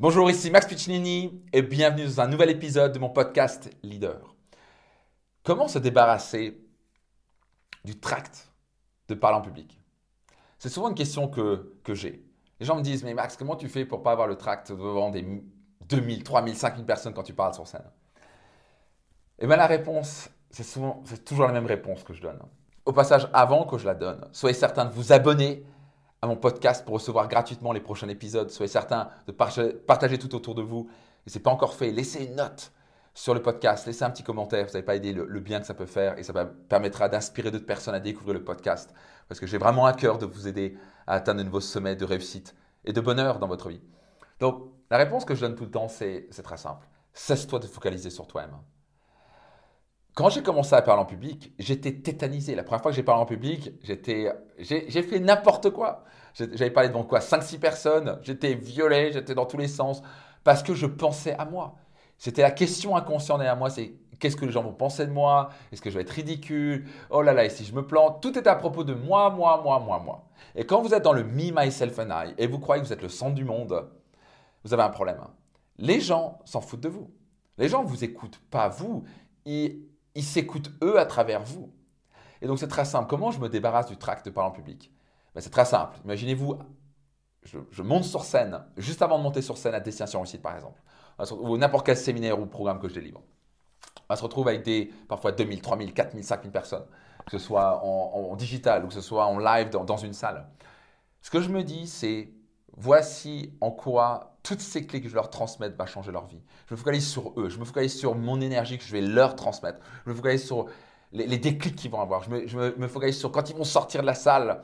Bonjour, ici Max Piccinini et bienvenue dans un nouvel épisode de mon podcast Leader. Comment se débarrasser du tract de parler en public? C'est souvent une question que, j'ai. Les gens me disent, mais Max, comment tu fais pour pas avoir le tract devant des 2000, 3000, 5000 personnes quand tu parles sur scène? Eh bien la réponse, c'est toujours la même réponse que je donne. Au passage, avant que je la donne, soyez certain de vous abonner à mon podcast pour recevoir gratuitement les prochains épisodes. Soyez certain de partager tout autour de vous. Et ce n'est pas encore fait, laissez une note sur le podcast, laissez un petit commentaire. Vous n'avez pas idée le, bien que ça peut faire et ça permettra d'inspirer d'autres personnes à découvrir le podcast. Parce que j'ai vraiment à cœur de vous aider à atteindre de nouveaux sommets de réussite et de bonheur dans votre vie. Donc, la réponse que je donne tout le temps, c'est très simple. Cesse-toi de focaliser sur toi-même. Quand j'ai commencé à parler en public, j'étais tétanisé. La première fois que j'ai parlé en public, j'ai fait n'importe quoi. J'avais parlé devant quoi? 5-6 personnes. J'étais violet, j'étais dans tous les sens parce que je pensais à moi. C'était la question inconsciente à moi, c'est qu'est-ce que les gens vont penser de moi? Est-ce que je vais être ridicule? Oh là là, et si je me plante? Tout est à propos de moi, moi, moi, moi, moi. Et quand vous êtes dans le me, myself and I et vous croyez que vous êtes le centre du monde, vous avez un problème. Les gens s'en foutent de vous. Les gens ne vous écoutent pas vous, ils, ils s'écoutent eux à travers vous. Et donc c'est très simple. Comment je me débarrasse du tract de parler en public? Ben, C'est très simple. Imaginez-vous, je, monte sur scène, juste avant de monter sur scène à Destination Réussite par exemple, ou n'importe quel séminaire ou programme que je délivre. On se retrouve avec des parfois 2000, 3000, 4000, 5000 personnes, que ce soit en, digital ou que ce soit en live dans une salle. Ce que je me dis, c'est voici en quoi toutes ces clés que je leur transmettre va changer leur vie. Je me focalise sur eux, je me focalise sur mon énergie que je vais leur transmettre, je me focalise sur les, déclics qu'ils vont avoir, je me, focalise sur quand ils vont sortir de la salle,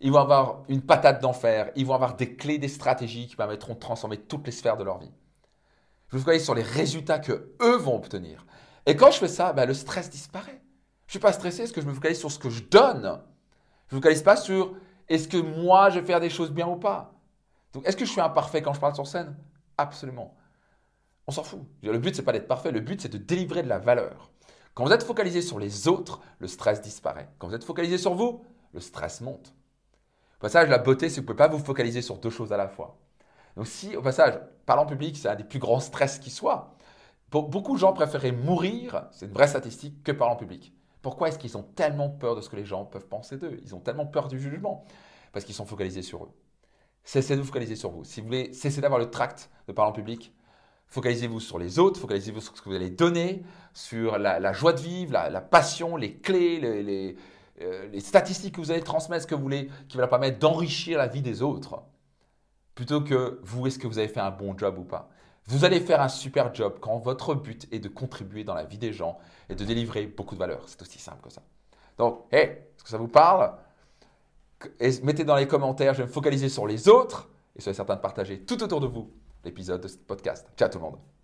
ils vont avoir une patate d'enfer, ils vont avoir des clés, des stratégies qui permettront de transformer toutes les sphères de leur vie. Je me focalise sur les résultats que eux vont obtenir. Et quand je fais ça, ben, le stress disparaît. Je ne suis pas stressé parce que je me focalise sur ce que je donne. Je ne me focalise pas sur est-ce que moi je vais faire des choses bien ou pas. Donc, est-ce que je suis imparfait quand je parle sur scène? Absolument. On s'en fout. Le but, c'est pas d'être parfait. Le but, c'est de délivrer de la valeur. Quand vous êtes focalisé sur les autres, le stress disparaît. Quand vous êtes focalisé sur vous, le stress monte. Au passage, la beauté, c'est que vous ne pouvez pas vous focaliser sur deux choses à la fois. Donc, si, au passage, parler en public, c'est un des plus grands stress qui soit, beaucoup de gens préféraient mourir, c'est une vraie statistique, que parler en public. Pourquoi est-ce qu'ils ont tellement peur de ce que les gens peuvent penser d'eux? Ils ont tellement peur du jugement Parce qu'ils sont focalisés sur eux. Cessez de vous focaliser sur vous. Si vous voulez cesser d'avoir le tract de parler en public, focalisez-vous sur les autres, focalisez-vous sur ce que vous allez donner, sur la, joie de vivre, la, passion, les clés, euh, les, statistiques que vous allez transmettre, ce que vous voulez, qui va permettre d'enrichir la vie des autres, plutôt que vous, est-ce que vous avez fait un bon job ou pas. Vous allez faire un super job quand votre but est de contribuer dans la vie des gens et de délivrer beaucoup de valeur. C'est aussi simple que ça. Donc, hey, est-ce que ça vous parle? Mettez dans les commentaires, je vais me focaliser sur les autres et soyez certain de partager tout autour de vous l'épisode de ce podcast. Ciao tout le monde